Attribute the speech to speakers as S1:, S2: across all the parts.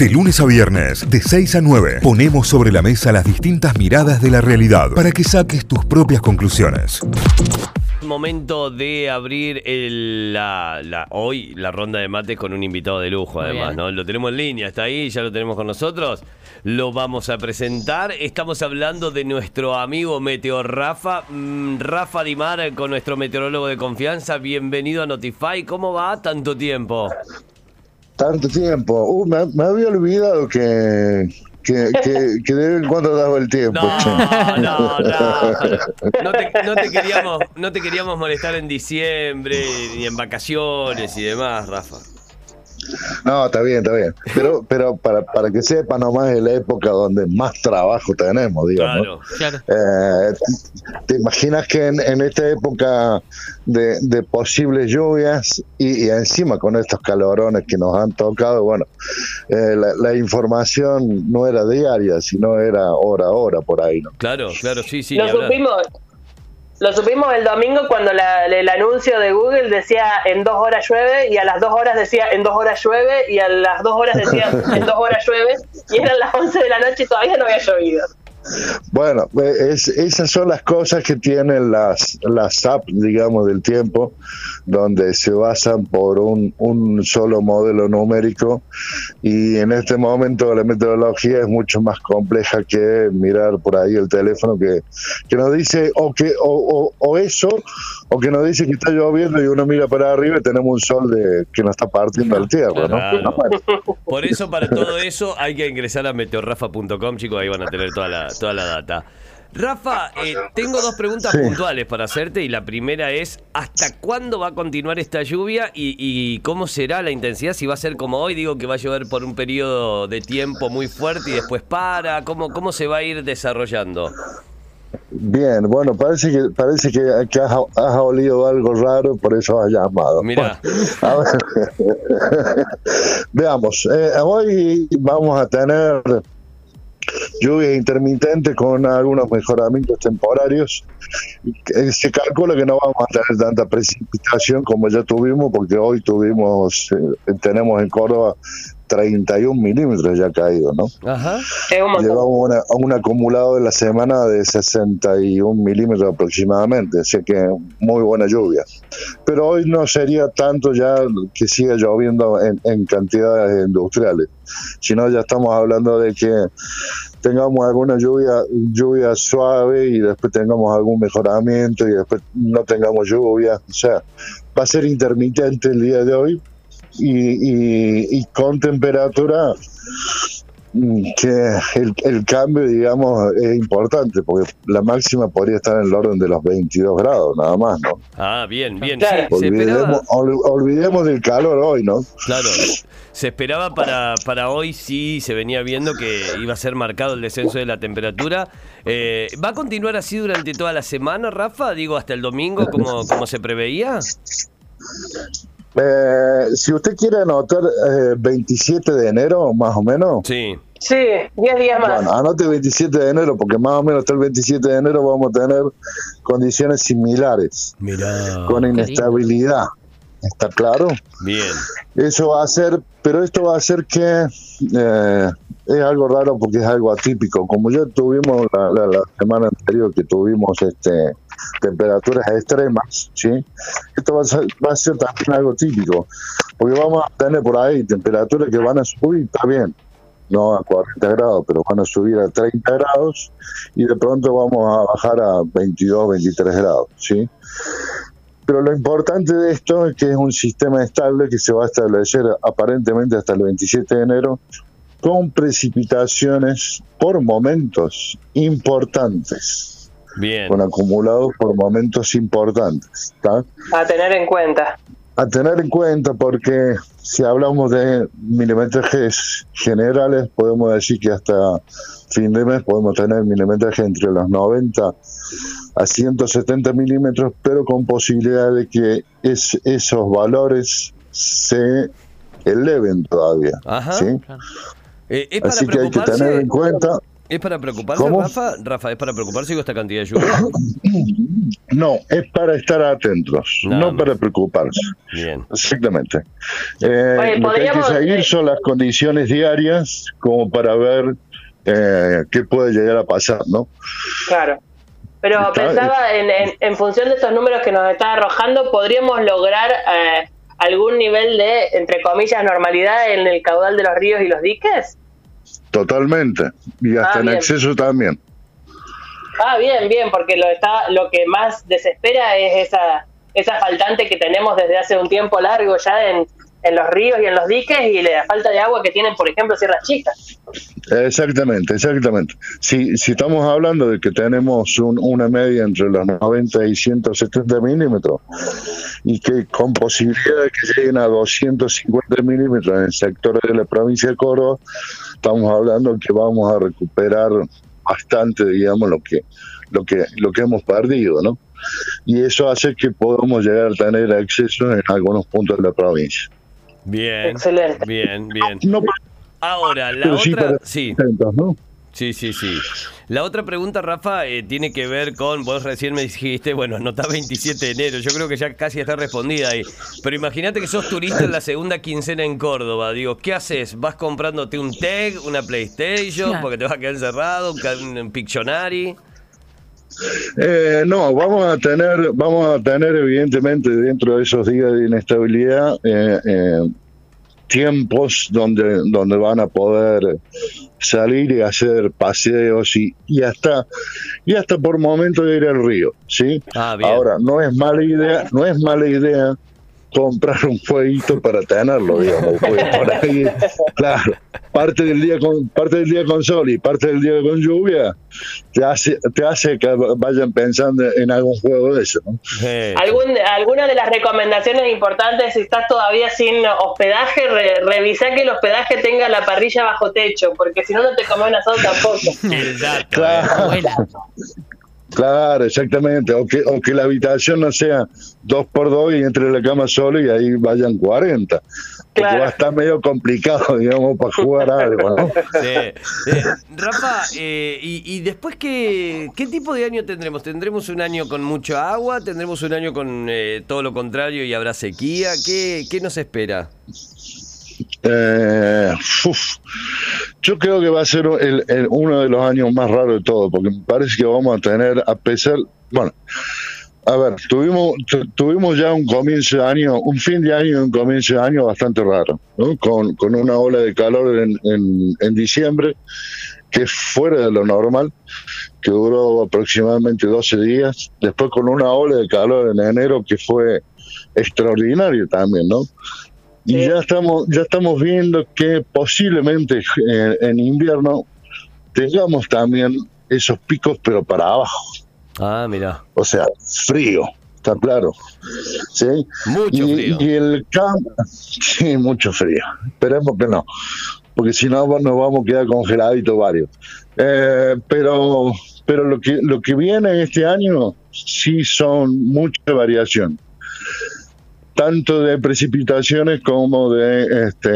S1: De lunes a viernes, de 6 a 9, ponemos sobre la mesa las distintas miradas de la realidad para que saques tus propias conclusiones.
S2: Momento de abrir el- la, la- hoy la ronda de mates con un invitado de lujo, además,
S3: bien.
S2: ¿no? Lo tenemos en línea, está ahí, ya lo tenemos con nosotros. Lo vamos a presentar. Estamos hablando de nuestro amigo Meteo Rafa. Mm, Rafa Dimar, con nuestro meteorólogo de confianza. Bienvenido a Notify. ¿Cómo va? Tanto tiempo.
S4: Tanto tiempo. Uh, me, me había olvidado que, que, que, que de vez en cuando daba el tiempo.
S2: No, no. No te, no te queríamos, no te queríamos molestar en diciembre, ni en vacaciones y demás, Rafa.
S4: No, está bien, está bien. Pero, pero para, para que sepa nomás es la época donde más trabajo tenemos, digamos.
S2: Claro.
S3: Claro.
S4: Eh, ¿Te imaginas que en, en esta época de, de posibles lluvias y, y encima con estos calorones que nos han tocado, bueno, eh, la, la información no era diaria, sino era hora a hora por ahí, ¿no?
S2: Claro, claro, sí, sí.
S5: lo supimos lo supimos el domingo cuando la- el anuncio de Google decía en dos horas llueve y a las dos horas decía en dos horas llueve y a las dos horas decía en dos horas llueve y eran las 11 de la noche y todavía no había llovido.
S4: Bueno, eh, es- esas son las cosas que tienen las, las apps, digamos, del tiempo, donde se basan por un, un solo modelo numérico y en este momento la metodología es mucho más compleja que mirar por ahí el teléfono que, que nos dice o que o, o- o eso o que nos dice que está lloviendo y uno mira para arriba y tenemos un sol de, que nos está partiendo el tierra, ¿no?
S2: Claro.
S4: No, bueno.
S2: Por eso, para todo eso, hay que ingresar a meteorrafa.com, chicos, ahí van a tener toda la, toda la data. Rafa, eh, tengo dos preguntas
S4: Sí.
S2: puntuales para hacerte y la primera es, ¿hasta cuándo va a continuar esta lluvia y, y cómo será la intensidad? Si va a ser como hoy, digo que va a llover por un periodo de tiempo muy fuerte y después para, ¿cómo, cómo se va a ir desarrollando?
S4: Bien, bueno, parece que parece que, que has, has olido algo raro, por eso has llamado.
S2: Mirá.
S4: A ver. Veamos, eh, hoy vamos a tener lluvias intermitentes con algunos mejoramientos temporarios. Se calcula que no vamos a tener tanta precipitación como ya tuvimos, porque hoy tuvimos, eh, tenemos en Córdoba 31 milímetros ya caído, ¿no?
S2: Ajá.
S4: Llevamos una- un acumulado de la semana de 61 milímetros aproximadamente, así que muy buena lluvia. Pero hoy no sería tanto ya que siga lloviendo en, en cantidades industriales, sino ya estamos hablando de que tengamos alguna lluvia, lluvia suave y después tengamos algún mejoramiento y después no tengamos lluvia. O sea, va a ser intermitente el día de hoy y, y- y con temperatura mm, que el, el cambio, digamos, es importante, porque la máxima podría estar en el orden de los 22 grados, nada más, ¿no?
S2: Ah, bien, bien.
S5: Claro.
S4: Olvidemos, ol- olvidemos del calor hoy, ¿no?
S2: Claro, se esperaba para, para hoy, sí, se venía viendo que iba a ser marcado el descenso de la temperatura. Eh, ¿Va a continuar así durante toda la semana, Rafa? Digo, hasta el domingo, como, como se preveía.
S4: Eh, si usted quiere anotar eh, 27 de enero, más o menos,
S2: Sí.
S5: Sí, 10 días más.
S4: bueno, anote 27 de enero, porque más o menos hasta el 27 de enero vamos a tener condiciones similares,
S2: Mirá.
S4: con inestabilidad. ¿Está claro?
S2: Bien.
S4: Eso va a hacer, pero esto va a hacer que eh, es algo raro porque es algo atípico. Como ya tuvimos la, la- la semana anterior que tuvimos este temperaturas extremas, ¿sí? Esto va a, ser, va a ser también algo típico, porque vamos a tener por ahí temperaturas que van a subir, está bien, no a 40 grados, pero van a subir a 30 grados y de pronto vamos a bajar a 22, 23 grados, ¿sí? Pero lo importante de esto es que es un sistema estable que se va a establecer aparentemente hasta el 27 de enero con precipitaciones por momentos importantes,
S2: Bien.
S4: con acumulados por momentos importantes. ¿tá?
S5: A tener en cuenta.
S4: A tener en cuenta porque si hablamos de milimetrajes generales, podemos decir que hasta fin de mes podemos tener milimetraje entre los 90 a 170 milímetros, pero con posibilidad de que es- esos valores se eleven todavía.
S2: Ajá.
S4: ¿sí?
S3: Claro.
S2: Eh, ¿Es para
S4: Así que hay que
S2: preocuparse?
S4: tener en cuenta.
S2: ¿Es para preocuparse,
S4: ¿Cómo?
S2: Rafa? Rafa, ¿es para preocuparse con esta cantidad de lluvia?
S4: No, es para estar atentos,
S2: Nada
S4: no
S2: más.
S4: para preocuparse.
S2: Bien.
S4: Exactamente. Eh,
S5: Oye,
S4: lo que hay que seguir
S5: eh,
S4: son las condiciones diarias como para ver eh, qué puede llegar a pasar, ¿no?
S5: Claro. Pero pensaba en, en, en función de estos números que nos está arrojando, ¿podríamos lograr eh, algún nivel de, entre comillas, normalidad en el caudal de los ríos y los diques?
S4: Totalmente. Y hasta
S5: Ah,
S4: en exceso también.
S5: Ah, bien, bien, porque lo está lo que más desespera es esa esa faltante que tenemos desde hace un tiempo largo ya en, en los ríos y en los diques y la falta de agua que tienen, por ejemplo, Sierras Chicas.
S4: Exactamente, exactamente. Si, si estamos hablando de que tenemos un- una media entre los 90 y 170 milímetros y que con posibilidad de que lleguen a 250 milímetros en sectores de la provincia de Córdoba, estamos hablando que vamos a recuperar bastante, digamos, lo que lo que lo que hemos perdido, ¿no? Y eso hace que podamos llegar a tener acceso en algunos puntos de la provincia.
S2: Bien.
S5: Excelente.
S2: Bien, bien.
S4: No
S2: Ahora, la otra... Sí,
S4: atentos, ¿no?
S2: sí, sí, sí. La otra pregunta, Rafa, eh, tiene que ver con... Vos recién me dijiste, bueno, anotá 27 de enero. Yo creo que ya casi está respondida ahí. Pero imagínate que sos turista en la segunda quincena en Córdoba. Digo, ¿qué haces? ¿Vas comprándote un TEG, una PlayStation, porque te vas a quedar encerrado, un, un Pictionary?
S4: Eh, no, vamos a tener, vamos a tener evidentemente dentro de esos días de inestabilidad eh, eh, tiempos donde, donde van a poder salir y hacer paseos y, y hasta y hasta por momentos ir al río, ¿sí?
S2: Ah, bien.
S4: Ahora no es mala idea, no es mala idea comprar un fueguito para tenerlo, digamos, porque por ahí, claro, parte del día con parte del día con sol y parte del día con lluvia te hace te hace que vayan pensando en algún juego de eso, ¿no?
S2: Eh,
S5: Algún, alguna de las recomendaciones importantes, si estás todavía sin hospedaje, re- revisá que el hospedaje tenga la parrilla bajo techo, porque si no, no te comes un asado tampoco.
S2: el dato. eh.
S4: Claro,
S3: Abuela.
S4: Claro, exactamente, o que o que la habitación no sea dos por dos y entre la cama solo y ahí vayan 40. Porque
S5: Claro.
S4: va a estar medio complicado, digamos, para jugar algo, ¿no?
S2: Sí. Rafa, eh, y, y después qué, qué tipo de año tendremos? ¿Tendremos un año con mucha agua? ¿Tendremos un año con eh, todo lo contrario y habrá sequía? ¿Qué, qué nos espera?
S4: Eh, uf. yo creo que va a ser el- uno de los años más raros de todo, porque me parece que vamos a tener, a pesar, bueno, a ver, tuvimos tu- tuvimos ya un comienzo de año, un fin de año y un comienzo de año bastante raro, ¿no? con, con una ola de calor en, en, en diciembre que es fuera de lo normal, que duró aproximadamente 12 días, después con una ola de calor en enero que fue extraordinario también, ¿no? Y
S5: Sí.
S4: ya estamos, ya estamos viendo que posiblemente eh, en invierno tengamos también esos picos, pero para abajo.
S2: Ah, mira.
S4: O sea, frío, está claro. ¿Sí?
S2: Mucho
S4: y,
S2: frío.
S4: y el campo, sí, mucho frío. Esperemos que no, porque si no nos vamos a quedar congeladitos varios. Eh, pero pero lo que lo que viene este año sí son mucha variación tanto de precipitaciones como de, este,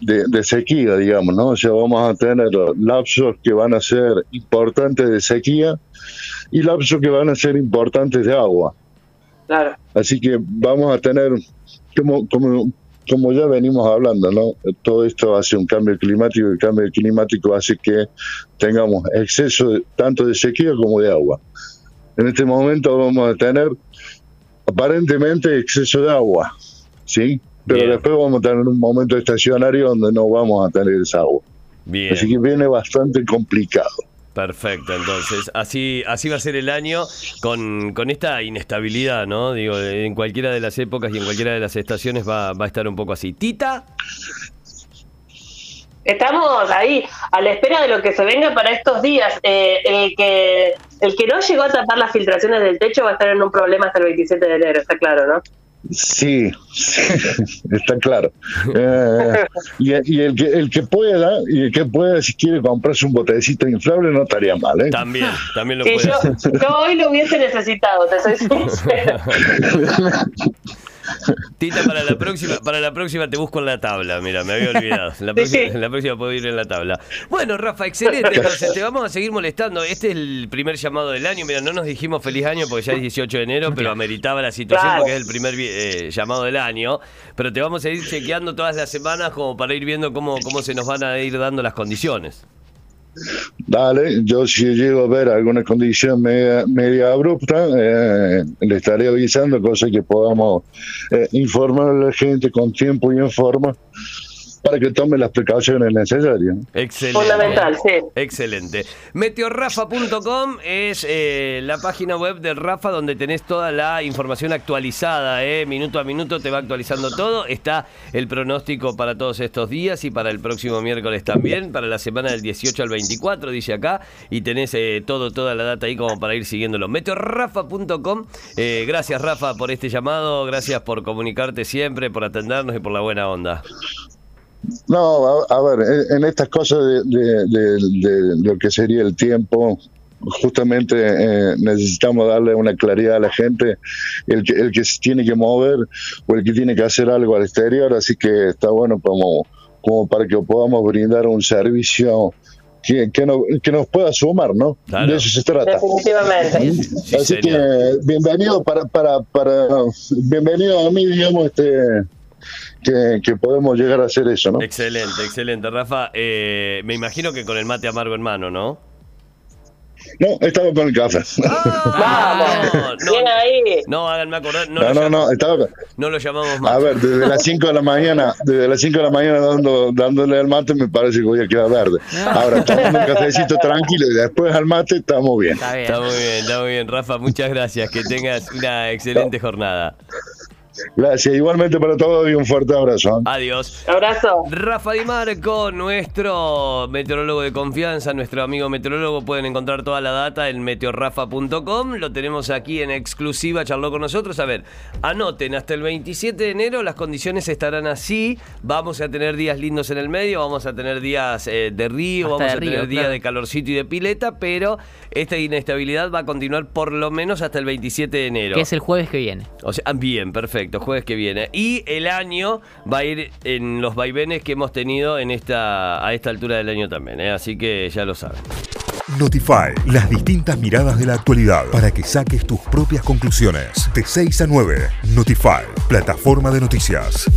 S4: de, de sequía, digamos, ¿no? O sea, vamos a tener lapsos que van a ser importantes de sequía y lapsos que van a ser importantes de agua.
S5: Claro.
S4: Así que vamos a tener, como, como, como ya venimos hablando, ¿no? Todo esto hace un cambio climático y el cambio climático hace que tengamos exceso de- tanto de sequía como de agua. En este momento vamos a tener aparentemente exceso de agua, ¿sí? Pero
S2: Bien.
S4: después vamos a tener un momento estacionario donde no vamos a tener esa agua.
S2: Bien.
S4: Así que viene bastante complicado.
S2: Perfecto, entonces así así va a ser el año con, con esta inestabilidad, ¿no? Digo, en cualquiera de las épocas y en cualquiera de las estaciones va, va a estar un poco así. Tita,
S5: Estamos ahí a la espera de lo que se venga para estos días. Eh, el que el que no llegó a tapar las filtraciones del techo va a estar en un problema hasta el 27 de enero, está claro, ¿no?
S4: Sí, sí, está claro. Eh, y, y el que el que pueda, y el que pueda, si quiere comprarse un botecito inflable, no estaría mal, ¿eh?
S2: también, también lo
S5: Sí,
S2: puede
S5: yo,
S2: hacer.
S5: yo hoy lo hubiese necesitado, te soy sincera.
S2: Tita, para la próxima, para la próxima te busco en la tabla, mira, me había olvidado. La próxima, la próxima puedo ir en la tabla. Bueno, Rafa, excelente. Entonces, te vamos a seguir molestando. Este es el primer llamado del año. Mira, no nos dijimos feliz año porque ya es 18 de enero, pero ameritaba la situación
S5: Claro.
S2: porque es el primer eh, llamado del año. Pero te vamos a ir chequeando todas las semanas como para ir viendo cómo, cómo se nos van a ir dando las condiciones.
S4: Dale, yo si llego a ver alguna condición media, media abrupta, eh, le estaré avisando, cosa que podamos eh, informar a la gente con tiempo y en forma para que tome las precauciones necesarias.
S2: Excelente.
S5: Fundamental, sí.
S2: Excelente. Meteorrafa.com es eh, la página web de Rafa donde tenés toda la información actualizada, eh. minuto a minuto te va actualizando todo. Está el pronóstico para todos estos días y para el próximo miércoles también, para la semana del 18 al 24, dice acá, y tenés eh, todo, toda la data ahí como para ir siguiéndolo. Meteorrafa.com. Eh, gracias Rafa por este llamado, gracias por comunicarte siempre, por atendernos y por la buena onda.
S4: No, a, a ver, en, en estas cosas de, de- de- de lo que sería el tiempo, justamente eh, necesitamos darle una claridad a la gente, el que, el que se tiene que mover o el que tiene que hacer algo al exterior, así que está bueno como, como para que podamos brindar un servicio que, que, no- que nos pueda sumar, ¿no?
S2: Claro.
S4: De eso se trata.
S5: Definitivamente.
S2: Sí,
S4: Así que bienvenido para, para, para bienvenido a mí, digamos, este que, que podemos llegar a hacer eso, ¿no?
S2: Excelente, excelente, Rafa. Eh, me imagino que con el mate amargo en mano, ¿no?
S4: No, estaba con el café.
S2: Ah,
S5: Vamos.
S2: no,
S5: Bien ahí.
S2: no, háganme acordar, no,
S4: No, no, estaba.
S2: no lo llamamos
S4: A
S2: más.
S4: ver, desde las 5 de la mañana, desde las 5 de la mañana dando, dándole al mate me parece que voy a quedar verde. Ahora tomando un cafecito tranquilo y después al mate estamos bien.
S3: Está bien.
S2: Está muy bien, está muy bien, Rafa. Muchas gracias. Que tengas una excelente jornada.
S4: Gracias, igualmente para todos y un fuerte abrazo.
S2: Adiós.
S5: Abrazo.
S2: Rafa Di Marco, nuestro meteorólogo de confianza, nuestro amigo meteorólogo, pueden encontrar toda la data en meteorrafa.com. Lo tenemos aquí en exclusiva, charló con nosotros. A ver, anoten, hasta el 27 de enero las condiciones estarán así. Vamos a tener días lindos en el medio, vamos a tener días eh, de río,
S3: Hasta
S2: vamos
S3: de
S2: a
S3: río,
S2: tener días
S3: claro.
S2: de calorcito y de pileta, pero esta inestabilidad va a continuar por lo menos hasta el 27 de enero.
S3: Que es el jueves que viene.
S2: O sea, ah, bien, jueves que viene. Y el año va a ir en los vaivenes que hemos tenido en esta, a esta altura del año también, ¿eh? así que ya lo saben.
S1: Notify, las distintas miradas de la actualidad para que saques tus propias conclusiones. De 6 a 9, Notify, plataforma de noticias.